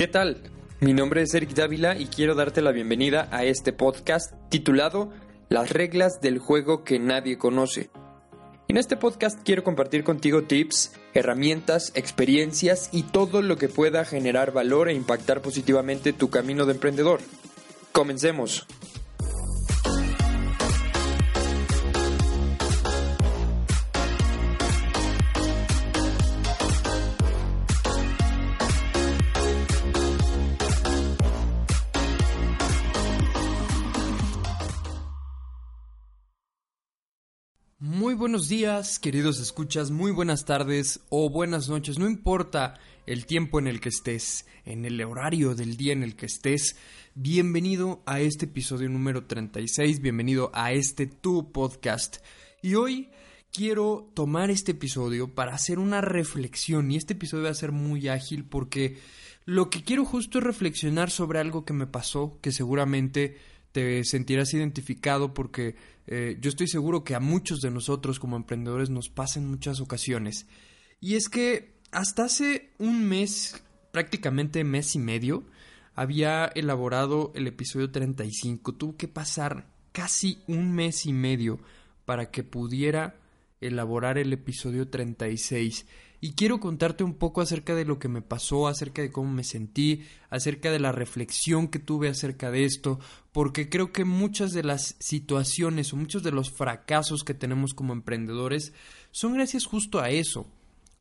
¿Qué tal? Mi nombre es Eric Dávila y quiero darte la bienvenida a este podcast titulado Las reglas del juego que nadie conoce. En este podcast quiero compartir contigo tips, herramientas, experiencias y todo lo que pueda generar valor e impactar positivamente tu camino de emprendedor. Comencemos. Días, queridos escuchas, muy buenas tardes o buenas noches, no importa el tiempo en el que estés, en el horario del día en el que estés, bienvenido a este episodio número 36, bienvenido a este tu podcast. Y hoy quiero tomar este episodio para hacer una reflexión y este episodio va a ser muy ágil porque lo que quiero justo es reflexionar sobre algo que me pasó, que seguramente te sentirás identificado porque eh, yo estoy seguro que a muchos de nosotros como emprendedores nos pasa en muchas ocasiones. Y es que hasta hace un mes, prácticamente mes y medio, había elaborado el episodio 35. Tuvo que pasar casi un mes y medio para que pudiera elaborar el episodio 36 y quiero contarte un poco acerca de lo que me pasó, acerca de cómo me sentí, acerca de la reflexión que tuve acerca de esto, porque creo que muchas de las situaciones o muchos de los fracasos que tenemos como emprendedores son gracias justo a eso,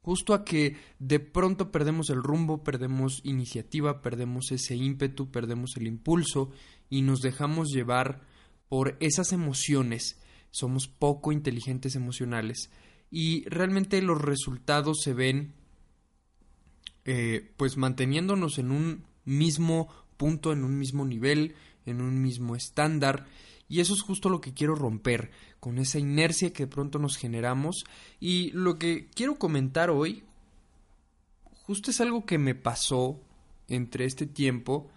justo a que de pronto perdemos el rumbo, perdemos iniciativa, perdemos ese ímpetu, perdemos el impulso y nos dejamos llevar por esas emociones. Somos poco inteligentes emocionales y realmente los resultados se ven eh, pues manteniéndonos en un mismo punto, en un mismo nivel, en un mismo estándar. Y eso es justo lo que quiero romper con esa inercia que de pronto nos generamos. Y lo que quiero comentar hoy justo es algo que me pasó entre este tiempo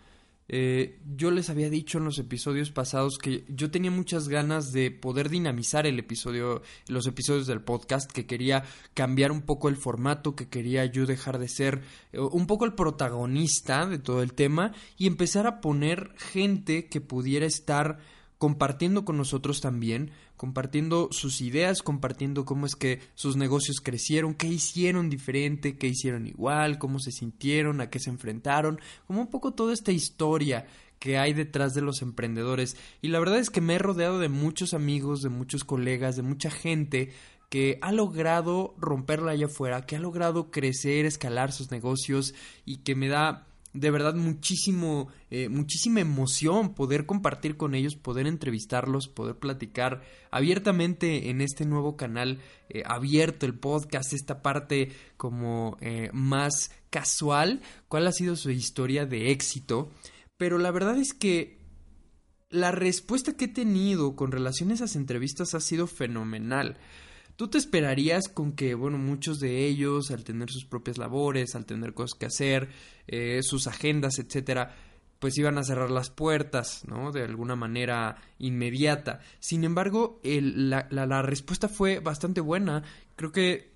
eh, yo les había dicho en los episodios pasados que yo tenía muchas ganas de poder dinamizar el episodio, los episodios del podcast, que quería cambiar un poco el formato, que quería yo dejar de ser eh, un poco el protagonista de todo el tema y empezar a poner gente que pudiera estar compartiendo con nosotros también, compartiendo sus ideas, compartiendo cómo es que sus negocios crecieron, qué hicieron diferente, qué hicieron igual, cómo se sintieron, a qué se enfrentaron, como un poco toda esta historia que hay detrás de los emprendedores. Y la verdad es que me he rodeado de muchos amigos, de muchos colegas, de mucha gente que ha logrado romperla allá afuera, que ha logrado crecer, escalar sus negocios y que me da de verdad muchísimo, eh, muchísima emoción poder compartir con ellos, poder entrevistarlos, poder platicar abiertamente en este nuevo canal eh, abierto, el podcast, esta parte como eh, más casual, cuál ha sido su historia de éxito. Pero la verdad es que la respuesta que he tenido con relación a esas entrevistas ha sido fenomenal. Tú te esperarías con que, bueno, muchos de ellos, al tener sus propias labores, al tener cosas que hacer, eh, sus agendas, etcétera, pues iban a cerrar las puertas, ¿no? De alguna manera inmediata. Sin embargo, la, la, respuesta fue bastante buena. Creo que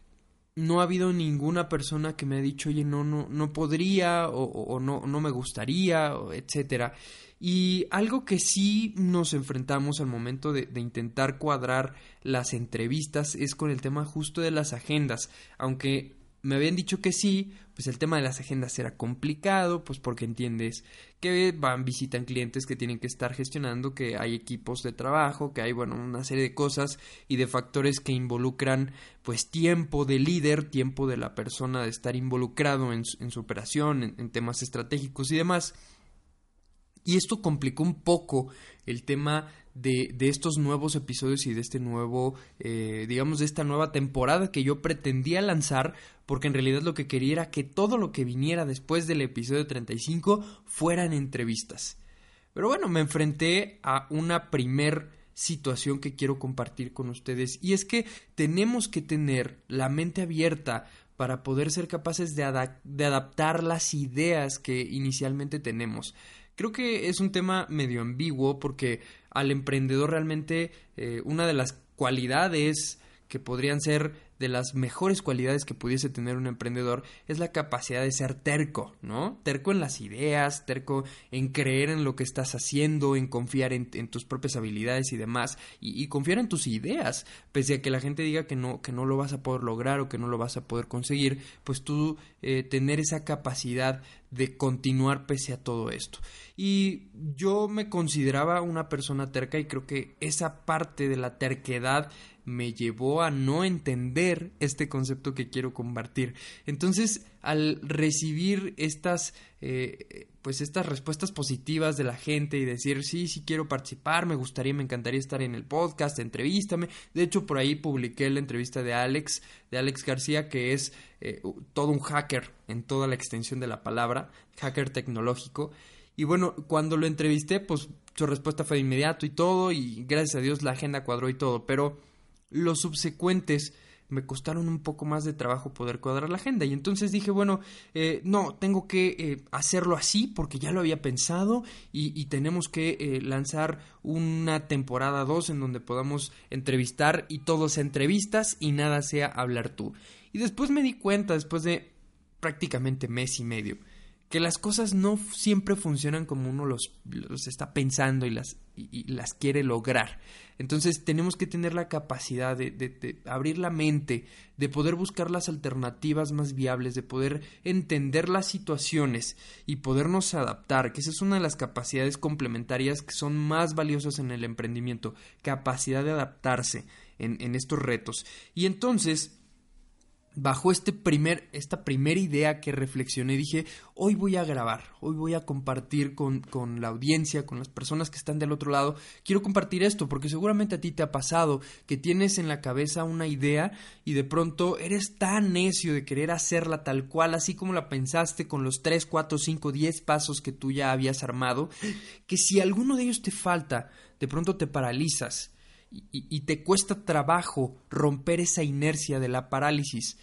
no ha habido ninguna persona que me ha dicho, oye, no, no, no podría, o, o no, no me gustaría, etcétera. Y algo que sí nos enfrentamos al momento de, intentar cuadrar las entrevistas es con el tema justo de las agendas. Aunque me habían dicho que sí, pues el tema de las agendas era complicado, pues porque entiendes que van, visitan clientes que tienen que estar gestionando, que hay equipos de trabajo, que hay, bueno, una serie de cosas y de factores que involucran, pues, tiempo de líder, tiempo de la persona de estar involucrado en, su operación, en temas estratégicos y demás. Y esto complicó un poco el tema de, de estos nuevos episodios y de este nuevo, eh, digamos, de esta nueva temporada que yo pretendía lanzar, porque en realidad lo que quería era que todo lo que viniera después del episodio 35 fueran entrevistas. Pero bueno, me enfrenté a una primer situación que quiero compartir con ustedes y es que tenemos que tener la mente abierta para poder ser capaces de, de adaptar las ideas que inicialmente tenemos. Creo que es un tema medio ambiguo porque al emprendedor realmente eh, una de las cualidades que podrían ser de las mejores cualidades que pudiese tener un emprendedor es la capacidad de ser terco, ¿no? Terco en las ideas, terco en creer en lo que estás haciendo, en confiar en, tus propias habilidades y demás, y, confiar en tus ideas, pese a que la gente diga que no, que no lo vas a poder lograr o que no lo vas a poder conseguir, pues tú eh, tener esa capacidad de continuar pese a todo esto. Y yo me consideraba una persona terca y creo que esa parte de la terquedad me llevó a no entender este concepto que quiero compartir. Entonces, al recibir estas, eh, pues estas respuestas positivas de la gente y decir, sí, sí quiero participar, me gustaría, me encantaría estar en el podcast, entrevístame. De hecho, por ahí publiqué la entrevista de Alex, de Alex García, que es eh, todo un hacker en toda la extensión de la palabra, hacker tecnológico. Y bueno, cuando lo entrevisté, pues su respuesta fue de inmediato y todo, y gracias a Dios la agenda cuadró y todo, pero los subsecuentes me costaron un poco más de trabajo poder cuadrar la agenda. Y entonces dije, bueno, eh, no, tengo que eh, hacerlo así porque ya lo había pensado y, tenemos que eh, lanzar una temporada 2 en donde podamos entrevistar y todo sea entrevistas y nada sea hablar tú. Y después me di cuenta, después de prácticamente mes y medio, que las cosas no siempre funcionan como uno los, está pensando y las, y, las quiere lograr. Entonces tenemos que tener la capacidad de, de, abrir la mente, de poder buscar las alternativas más viables, de poder entender las situaciones y podernos adaptar, que esa es una de las capacidades complementarias que son más valiosas en el emprendimiento, capacidad de adaptarse en, en estos retos. Y entonces bajo este primer, esta primera idea que reflexioné, dije, hoy voy a grabar, hoy voy a compartir con, con, la audiencia, con las personas que están del otro lado, quiero compartir esto, porque seguramente a ti te ha pasado que tienes en la cabeza una idea y de pronto eres tan necio de querer hacerla tal cual, así como la pensaste con los 3, 4, 5, 10 pasos que tú ya habías armado, que si alguno de ellos te falta, de pronto te paralizas y, te cuesta trabajo romper esa inercia de la parálisis,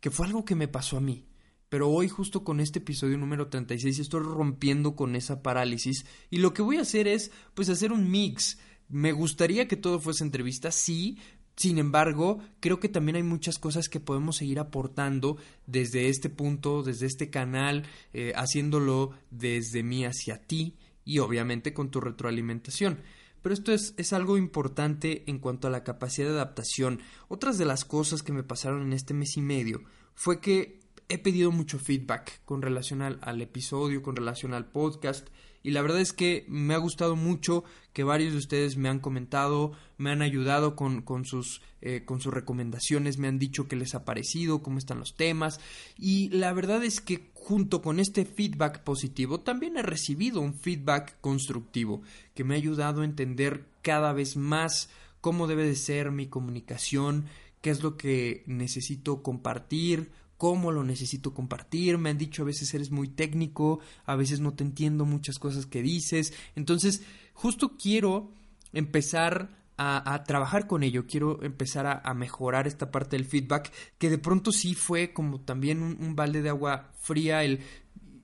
que fue algo que me pasó a mí. Pero hoy justo con este episodio número 36 estoy rompiendo con esa parálisis y lo que voy a hacer es pues hacer un mix. Me gustaría que todo fuese entrevista, sí, sin embargo, creo que también hay muchas cosas que podemos seguir aportando desde este punto, desde este canal, eh, haciéndolo desde mí hacia ti y obviamente con tu retroalimentación. Pero esto es, es, algo importante en cuanto a la capacidad de adaptación. Otras de las cosas que me pasaron en este mes y medio fue que he pedido mucho feedback con relación al, al, episodio, con relación al podcast. Y la verdad es que me ha gustado mucho que varios de ustedes me han comentado, me han ayudado con, con, sus, eh, con sus recomendaciones, me han dicho qué les ha parecido, cómo están los temas. Y la verdad es que junto con este feedback positivo, también he recibido un feedback constructivo que me ha ayudado a entender cada vez más cómo debe de ser mi comunicación, qué es lo que necesito compartir, cómo lo necesito compartir. Me han dicho a veces eres muy técnico, a veces no te entiendo muchas cosas que dices. Entonces, justo quiero empezar a, trabajar con ello, quiero empezar a, mejorar esta parte del feedback, que de pronto sí fue como también un, balde de agua fría el,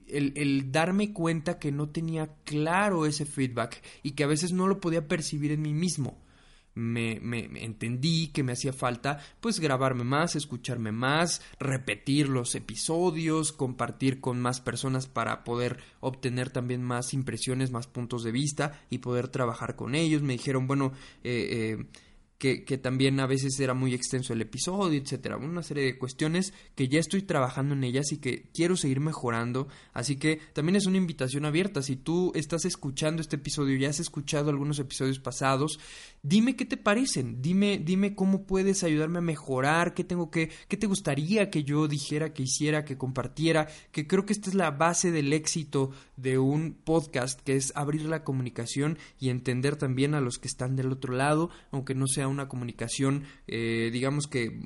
el, el, darme cuenta que no tenía claro ese feedback y que a veces no lo podía percibir en mí mismo me, me, entendí que me hacía falta pues grabarme más, escucharme más, repetir los episodios, compartir con más personas para poder obtener también más impresiones, más puntos de vista y poder trabajar con ellos. Me dijeron, bueno, eh, eh, que, que, también a veces era muy extenso el episodio, etcétera. Una serie de cuestiones que ya estoy trabajando en ellas y que quiero seguir mejorando. Así que también es una invitación abierta. Si tú estás escuchando este episodio ya has escuchado algunos episodios pasados, Dime qué te parecen, dime, dime cómo puedes ayudarme a mejorar, qué tengo que, qué te gustaría que yo dijera, que hiciera, que compartiera, que creo que esta es la base del éxito de un podcast, que es abrir la comunicación y entender también a los que están del otro lado, aunque no sea una comunicación, eh, digamos que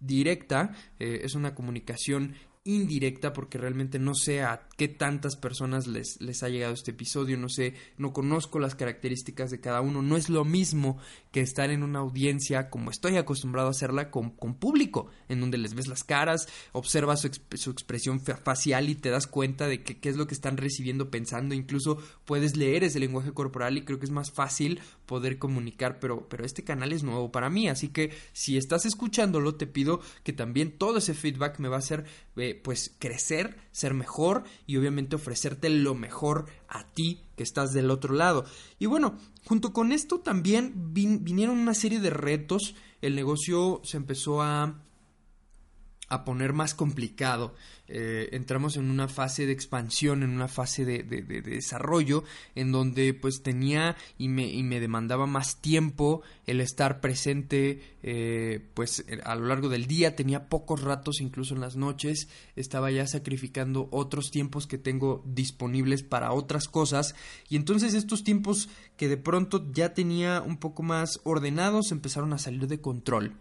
directa, eh, es una comunicación indirecta porque realmente no sé a qué tantas personas les, les ha llegado este episodio, no sé, no conozco las características de cada uno, no es lo mismo que estar en una audiencia como estoy acostumbrado a hacerla con, con público, en donde les ves las caras, observas su, su expresión facial y te das cuenta de qué es lo que están recibiendo, pensando, incluso puedes leer ese lenguaje corporal y creo que es más fácil poder comunicar, pero, pero este canal es nuevo para mí, así que si estás escuchándolo te pido que también todo ese feedback me va a hacer eh, pues crecer, ser mejor y obviamente ofrecerte lo mejor a ti que estás del otro lado. Y bueno, junto con esto también vinieron una serie de retos, el negocio se empezó a a poner más complicado. Eh, entramos en una fase de expansión, en una fase de, desarrollo, en donde pues tenía y me, y me demandaba más tiempo el estar presente eh, pues a lo largo del día, tenía pocos ratos incluso en las noches, estaba ya sacrificando otros tiempos que tengo disponibles para otras cosas y entonces estos tiempos que de pronto ya tenía un poco más ordenados empezaron a salir de control.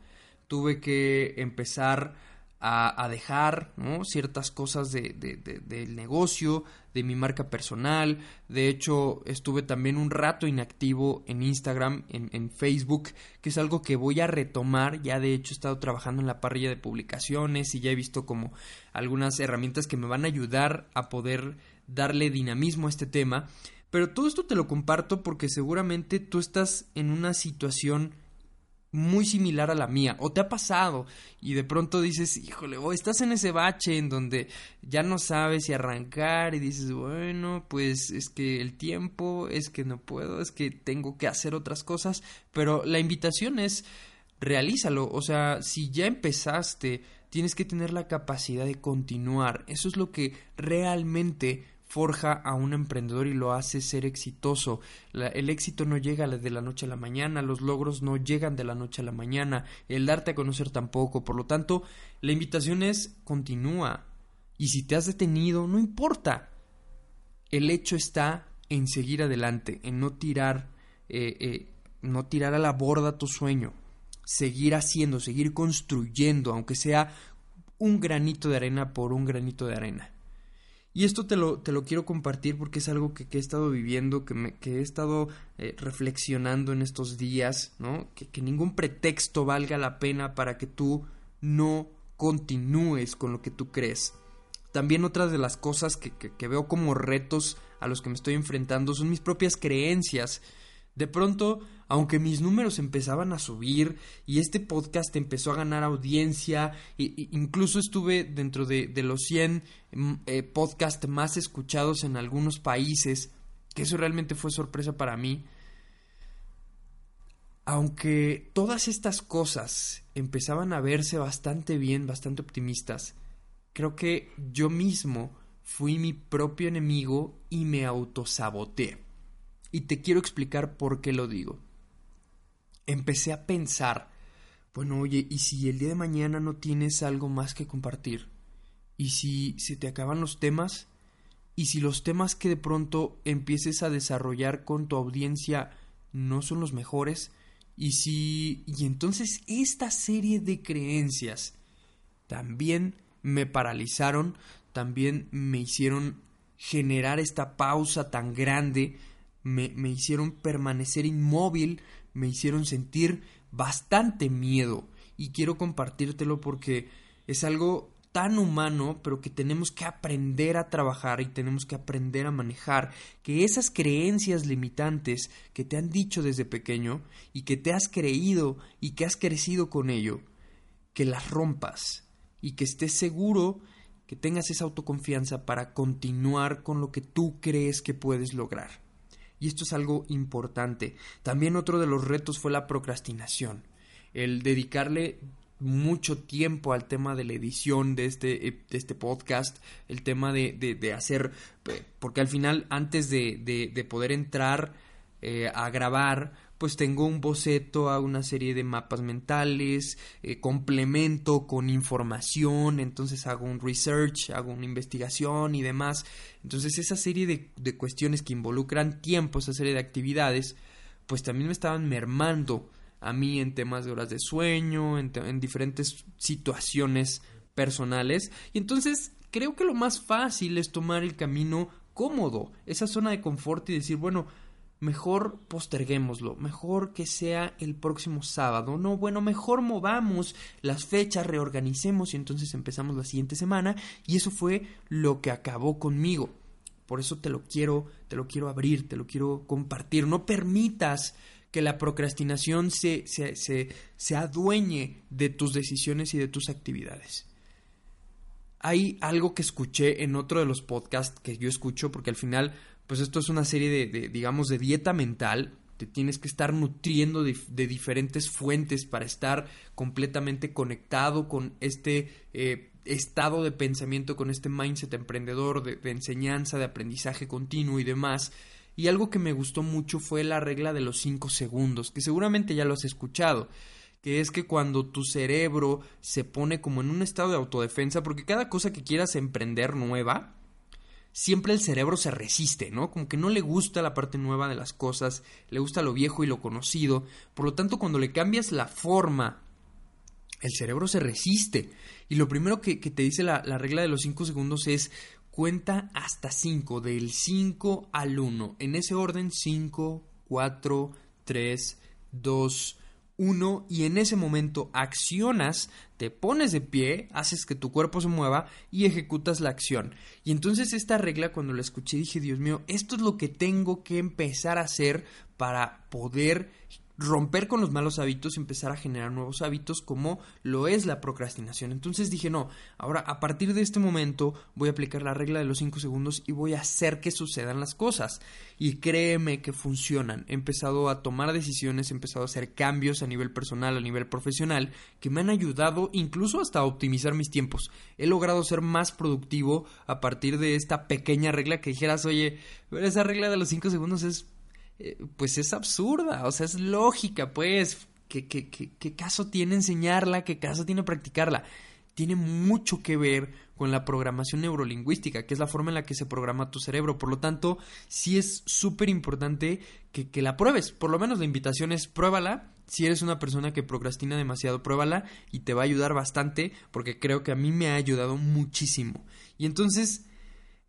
Tuve que empezar a, dejar ciertas cosas de, del negocio, de mi marca personal. De hecho, estuve también un rato inactivo en Instagram, en, en, Facebook, que es algo que voy a retomar. Ya de hecho he estado trabajando en la parrilla de publicaciones y ya he visto como algunas herramientas que me van a ayudar a poder darle dinamismo a este tema. Pero todo esto te lo comparto porque seguramente tú estás en una situación muy similar a la mía o te ha pasado y de pronto dices, híjole, o estás en ese bache en donde ya no sabes si arrancar y dices, bueno, pues es que el tiempo, es que no puedo, es que tengo que hacer otras cosas, pero la invitación es realízalo, o sea, si ya empezaste, tienes que tener la capacidad de continuar, eso es lo que realmente forja a un emprendedor y lo hace ser exitoso. el éxito no llega de la noche a la mañana, los logros no llegan de la noche a la mañana, el darte a conocer tampoco. Por lo tanto, la invitación es continúa. Y si te has detenido, no importa. El hecho está en seguir adelante, en no tirar, eh, eh, no tirar a la borda tu sueño, seguir haciendo, seguir construyendo, aunque sea un granito de arena por un granito de arena. Y esto te lo, te lo quiero compartir porque es algo que, he estado viviendo, que, me, que he estado eh, reflexionando en estos días, ¿no? Que, que ningún pretexto valga la pena para que tú no continúes con lo que tú crees. También otra de las cosas que, que, veo como retos a los que me estoy enfrentando son mis propias creencias de pronto, aunque mis números empezaban a subir y este podcast empezó a ganar audiencia, e, incluso estuve dentro de, los 100 mm, eh, podcasts más escuchados en algunos países, que eso realmente fue sorpresa para mí. Aunque todas estas cosas empezaban a verse bastante bien, bastante optimistas, creo que yo mismo fui mi propio enemigo y me autosaboteé. Y te quiero explicar por qué lo digo. Empecé a pensar, bueno, oye, ¿y si el día de mañana no tienes algo más que compartir? ¿Y si se te acaban los temas? ¿Y si los temas que de pronto empieces a desarrollar con tu audiencia no son los mejores? ¿Y si... y entonces esta serie de creencias también me paralizaron, también me hicieron generar esta pausa tan grande me, me hicieron permanecer inmóvil, me hicieron sentir bastante miedo y quiero compartírtelo porque es algo tan humano, pero que tenemos que aprender a trabajar y tenemos que aprender a manejar, que esas creencias limitantes que te han dicho desde pequeño y que te has creído y que has crecido con ello, que las rompas y que estés seguro que tengas esa autoconfianza para continuar con lo que tú crees que puedes lograr. Y esto es algo importante. También otro de los retos fue la procrastinación. El dedicarle mucho tiempo al tema de la edición de este, eh, de este podcast, el tema de, de, hacer, porque al final antes de, de poder entrar eh, a grabar, pues tengo un boceto a una serie de mapas mentales, eh, complemento con información, entonces hago un research, hago una investigación y demás. Entonces esa serie de, de cuestiones que involucran tiempo, esa serie de actividades, pues también me estaban mermando a mí en temas de horas de sueño, en, en diferentes situaciones personales. Y entonces creo que lo más fácil es tomar el camino cómodo, esa zona de confort y decir, bueno, mejor posterguémoslo, mejor que sea el próximo sábado, no, bueno, mejor movamos las fechas, reorganicemos y entonces empezamos la siguiente semana y eso fue lo que acabó conmigo. Por eso te lo quiero, te lo quiero abrir, te lo quiero compartir. No permitas que la procrastinación se, se, se, se adueñe de tus decisiones y de tus actividades hay algo que escuché en otro de los podcasts que yo escucho, porque al final, pues esto es una serie de, digamos, de dieta mental. Te tienes que estar nutriendo de, diferentes fuentes para estar completamente conectado con este eh, estado de pensamiento, con este mindset emprendedor, de, de enseñanza, de aprendizaje continuo y demás. Y algo que me gustó mucho fue la regla de los 5 segundos, que seguramente ya lo has escuchado que es que cuando tu cerebro se pone como en un estado de autodefensa, porque cada cosa que quieras emprender nueva, siempre el cerebro se resiste, ¿no? Como que no le gusta la parte nueva de las cosas, le gusta lo viejo y lo conocido, por lo tanto cuando le cambias la forma, el cerebro se resiste. Y lo primero que, te dice la, la regla de los 5 segundos es cuenta hasta 5, del 5 al 1, en ese orden 5, 4, 3, 2, uno y en ese momento accionas, te pones de pie, haces que tu cuerpo se mueva y ejecutas la acción. Y entonces esta regla cuando la escuché dije, Dios mío, esto es lo que tengo que empezar a hacer para poder romper con los malos hábitos y empezar a generar nuevos hábitos como lo es la procrastinación. Entonces dije, no, ahora a partir de este momento voy a aplicar la regla de los 5 segundos y voy a hacer que sucedan las cosas. Y créeme que funcionan. He empezado a tomar decisiones, he empezado a hacer cambios a nivel personal, a nivel profesional, que me han ayudado incluso hasta a optimizar mis tiempos. He logrado ser más productivo a partir de esta pequeña regla que dijeras, oye, esa regla de los 5 segundos es eh, pues es absurda, o sea, es lógica, pues, ¿qué, qué, qué, caso tiene enseñarla? ¿Qué caso tiene practicarla? Tiene mucho que ver con la programación neurolingüística, que es la forma en la que se programa tu cerebro. Por lo tanto, sí es súper importante que, que, la pruebes. Por lo menos la invitación es pruébala. Si eres una persona que procrastina demasiado, pruébala y te va a ayudar bastante porque creo que a mí me ha ayudado muchísimo. Y entonces,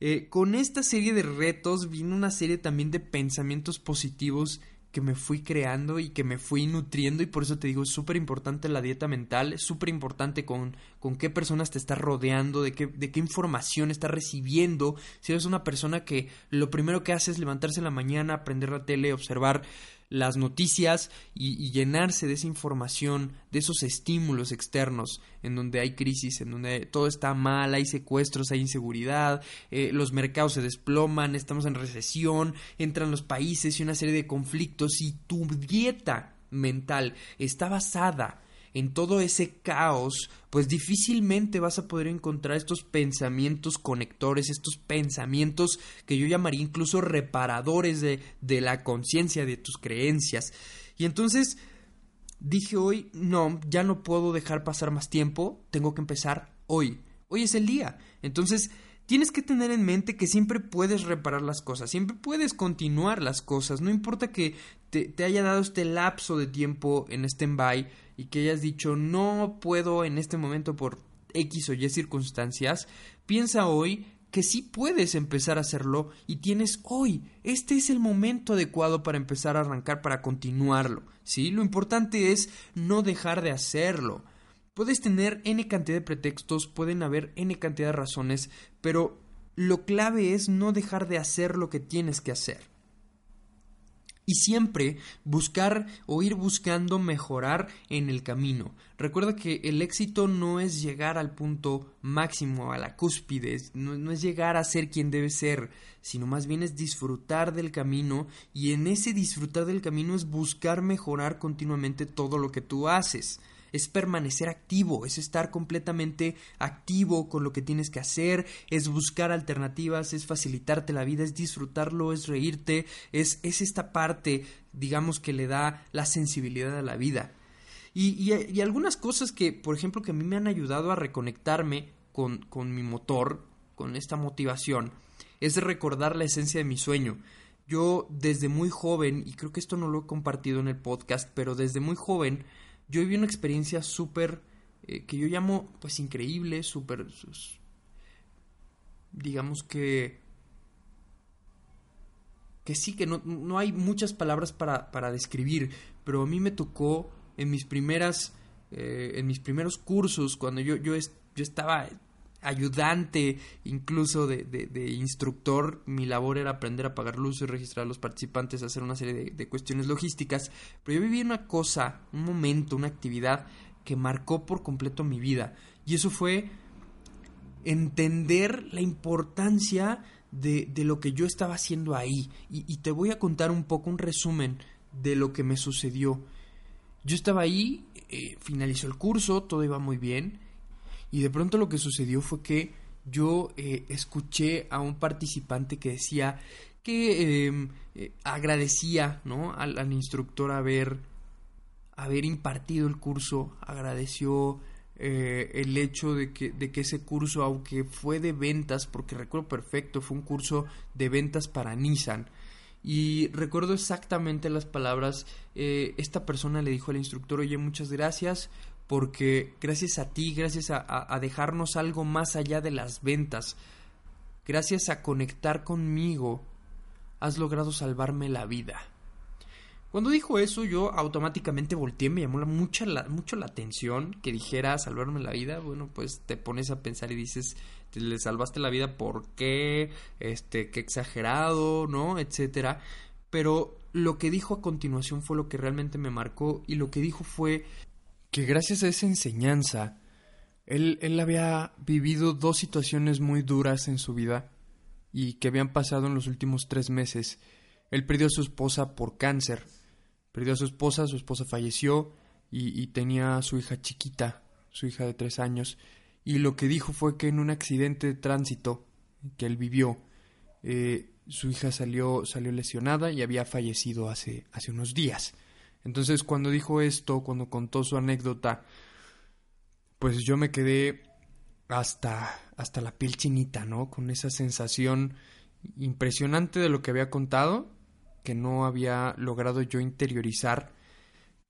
eh, con esta serie de retos vino una serie también de pensamientos positivos que me fui creando y que me fui nutriendo y por eso te digo es súper importante la dieta mental, es súper importante con, con qué personas te estás rodeando, de qué, de qué información estás recibiendo, si eres una persona que lo primero que hace es levantarse en la mañana, prender la tele, observar las noticias y, llenarse de esa información, de esos estímulos externos en donde hay crisis, en donde todo está mal, hay secuestros, hay inseguridad, eh, los mercados se desploman, estamos en recesión, entran los países y una serie de conflictos. Y tu dieta mental está basada en todo ese caos, pues difícilmente vas a poder encontrar estos pensamientos conectores, estos pensamientos que yo llamaría incluso reparadores de, de la conciencia, de tus creencias. Y entonces dije hoy, no, ya no puedo dejar pasar más tiempo, tengo que empezar hoy. Hoy es el día. Entonces, tienes que tener en mente que siempre puedes reparar las cosas, siempre puedes continuar las cosas, no importa que te, te haya dado este lapso de tiempo en stand-by, y que hayas dicho no puedo en este momento por X o Y circunstancias, piensa hoy que sí puedes empezar a hacerlo y tienes hoy. Este es el momento adecuado para empezar a arrancar, para continuarlo. ¿sí? Lo importante es no dejar de hacerlo. Puedes tener N cantidad de pretextos, pueden haber N cantidad de razones, pero lo clave es no dejar de hacer lo que tienes que hacer y siempre buscar o ir buscando mejorar en el camino. Recuerda que el éxito no es llegar al punto máximo, a la cúspide, no, es llegar a ser quien debe ser, sino más bien es disfrutar del camino y en ese disfrutar del camino es buscar mejorar continuamente todo lo que tú haces. Es permanecer activo, es estar completamente activo con lo que tienes que hacer, es buscar alternativas, es facilitarte la vida, es disfrutarlo, es reírte, es, es esta parte, digamos, que le da la sensibilidad a la vida. Y, y, algunas cosas que, por ejemplo, que a mí me han ayudado a reconectarme con, con mi motor, con esta motivación, es recordar la esencia de mi sueño. Yo desde muy joven, y creo que esto no lo he compartido en el podcast, pero desde muy joven yo viví una experiencia súper, eh, que yo llamo pues increíble, súper, digamos que, que sí, que no, no hay muchas palabras para, para, describir, pero a mí me tocó en mis primeras, eh, en mis primeros cursos, cuando yo, yo, yo estaba ayudante, incluso de, de, instructor. Mi labor era aprender a pagar luces, registrar a los participantes, hacer una serie de, cuestiones logísticas. Pero yo viví una cosa, un momento, una actividad que marcó por completo mi vida. Y eso fue entender la importancia de, de lo que yo estaba haciendo ahí. Y, y te voy a contar un poco un resumen de lo que me sucedió. Yo estaba ahí, eh, finalizó el curso, todo iba muy bien y de pronto lo que sucedió fue que yo eh, escuché a un participante que decía que em, eh, agradecía ¿no? al, instructor haber, haber impartido el curso, agradeció eh, el hecho de que, de que ese curso, aunque fue de ventas, porque recuerdo perfecto, fue un curso de ventas para Nissan, y recuerdo exactamente las palabras, esta persona le dijo al instructor, oye, muchas gracias porque gracias a ti, gracias a, dejarnos algo más allá de las ventas, gracias a conectar conmigo, has logrado salvarme la vida. Cuando dijo eso, yo automáticamente volteé, me llamó mucha mucho la atención que dijera salvarme la vida. Bueno, pues te pones a pensar y dices, te le salvaste la vida, ¿por qué? Este, qué exagerado, ¿no? Etcétera. Pero lo que dijo a continuación fue lo que realmente me marcó y lo que dijo fue, que gracias a esa enseñanza, él, él había vivido dos situaciones muy duras en su vida y que habían pasado en los últimos tres meses. Él perdió a su esposa por cáncer, perdió a su esposa, su esposa falleció y, tenía a su hija chiquita, su hija de tres años, y lo que dijo fue que en un accidente de tránsito que él vivió, eh, su hija salió, salió lesionada y había fallecido hace, hace unos días. Entonces cuando dijo esto, cuando contó su anécdota, pues yo me quedé hasta, hasta la piel chinita, ¿no? Con esa sensación impresionante de lo que había contado, que no había logrado yo interiorizar.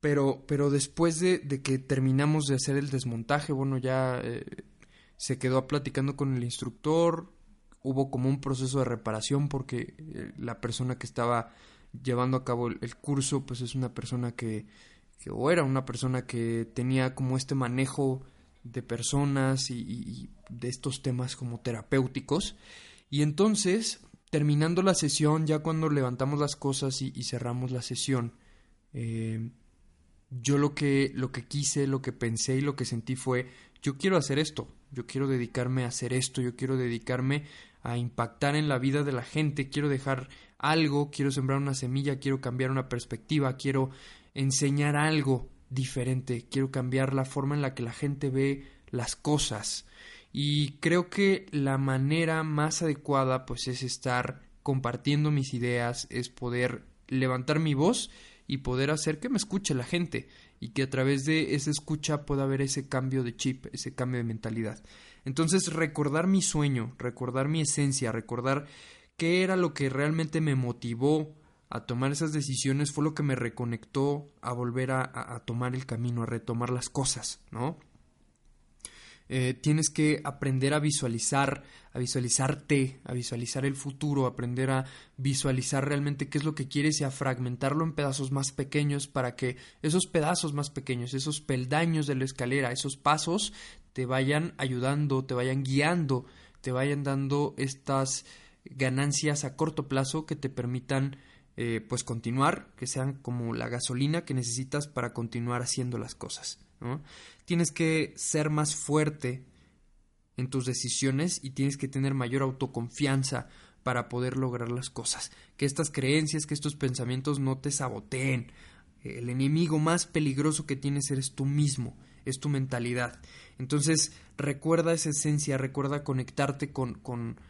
Pero, pero después de, de que terminamos de hacer el desmontaje, bueno, ya eh, se quedó platicando con el instructor, hubo como un proceso de reparación porque eh, la persona que estaba llevando a cabo el, curso, pues es una persona que, que, o era una persona que tenía como este manejo de personas y, de estos temas como terapéuticos. Y entonces, terminando la sesión, ya cuando levantamos las cosas y, cerramos la sesión, eh, yo lo que, lo que quise, lo que pensé y lo que sentí fue, yo quiero hacer esto, yo quiero dedicarme a hacer esto, yo quiero dedicarme a impactar en la vida de la gente, quiero dejar algo, quiero sembrar una semilla, quiero cambiar una perspectiva, quiero enseñar algo diferente, quiero cambiar la forma en la que la gente ve las cosas. Y creo que la manera más adecuada pues es estar compartiendo mis ideas, es poder levantar mi voz y poder hacer que me escuche la gente y que a través de esa escucha pueda haber ese cambio de chip, ese cambio de mentalidad. Entonces recordar mi sueño, recordar mi esencia, recordar qué era lo que realmente me motivó a tomar esas decisiones fue lo que me reconectó a volver a, tomar el camino, a retomar las cosas, ¿no? Eh, tienes que aprender a visualizar, a visualizarte, a visualizar el futuro, aprender a visualizar realmente qué es lo que quieres y a fragmentarlo en pedazos más pequeños para que esos pedazos más pequeños, esos peldaños de la escalera, esos pasos te vayan ayudando, te vayan guiando, te vayan dando estas ganancias a corto plazo que te permitan eh, pues continuar, que sean como la gasolina que necesitas para continuar haciendo las cosas. Tienes que ser más fuerte en tus decisiones y tienes que tener mayor autoconfianza para poder lograr las cosas. Que estas creencias, que estos pensamientos no te saboteen. El enemigo más peligroso que tienes eres tú mismo es tu mentalidad. Entonces, recuerda esa esencia, recuerda conectarte con, con,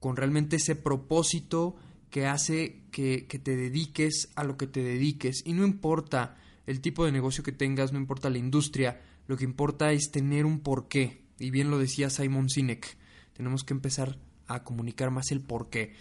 con realmente ese propósito que hace que, que te dediques a lo que te dediques. Y no importa el tipo de negocio que tengas, no importa la industria, lo que importa es tener un porqué. Y bien lo decía Simon Sinek, tenemos que empezar a comunicar más el porqué.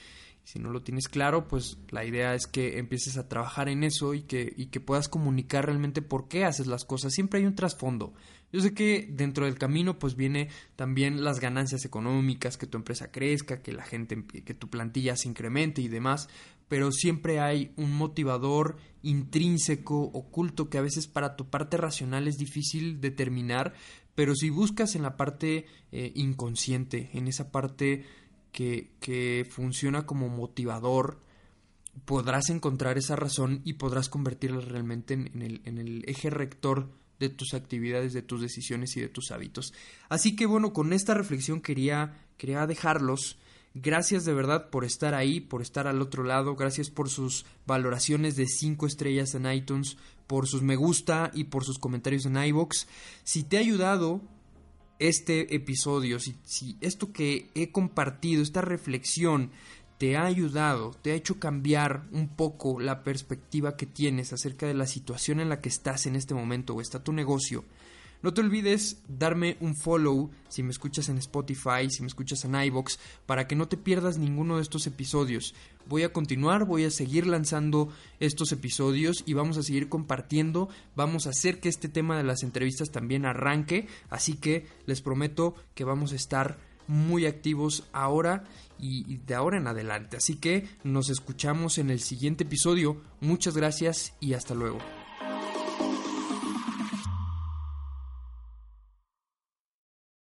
Si no lo tienes claro, pues la idea es que empieces a trabajar en eso y que, y que puedas comunicar realmente por qué haces las cosas. Siempre hay un trasfondo. Yo sé que dentro del camino pues viene también las ganancias económicas, que tu empresa crezca, que la gente, que tu plantilla se incremente y demás, pero siempre hay un motivador intrínseco, oculto, que a veces para tu parte racional es difícil determinar, pero si buscas en la parte eh, inconsciente, en esa parte que, que funciona como motivador, podrás encontrar esa razón y podrás convertirla realmente en, el, en el eje rector de tus actividades, de tus decisiones y de tus hábitos. Así que bueno, con esta reflexión quería, quería dejarlos. Gracias de verdad por estar ahí, por estar al otro lado, gracias por sus valoraciones de 5 estrellas en iTunes, por sus me gusta y por sus comentarios en iBox. Si te ha ayudado este episodio, si, si esto que he compartido, esta reflexión, te ha ayudado, te ha hecho cambiar un poco la perspectiva que tienes acerca de la situación en la que estás en este momento o está tu negocio, no te olvides darme un follow si me escuchas en Spotify, si me escuchas en iBox, para que no te pierdas ninguno de estos episodios. Voy a continuar, voy a seguir lanzando estos episodios y vamos a seguir compartiendo, vamos a hacer que este tema de las entrevistas también arranque, así que les prometo que vamos a estar muy activos ahora y de ahora en adelante. Así que nos escuchamos en el siguiente episodio. Muchas gracias y hasta luego.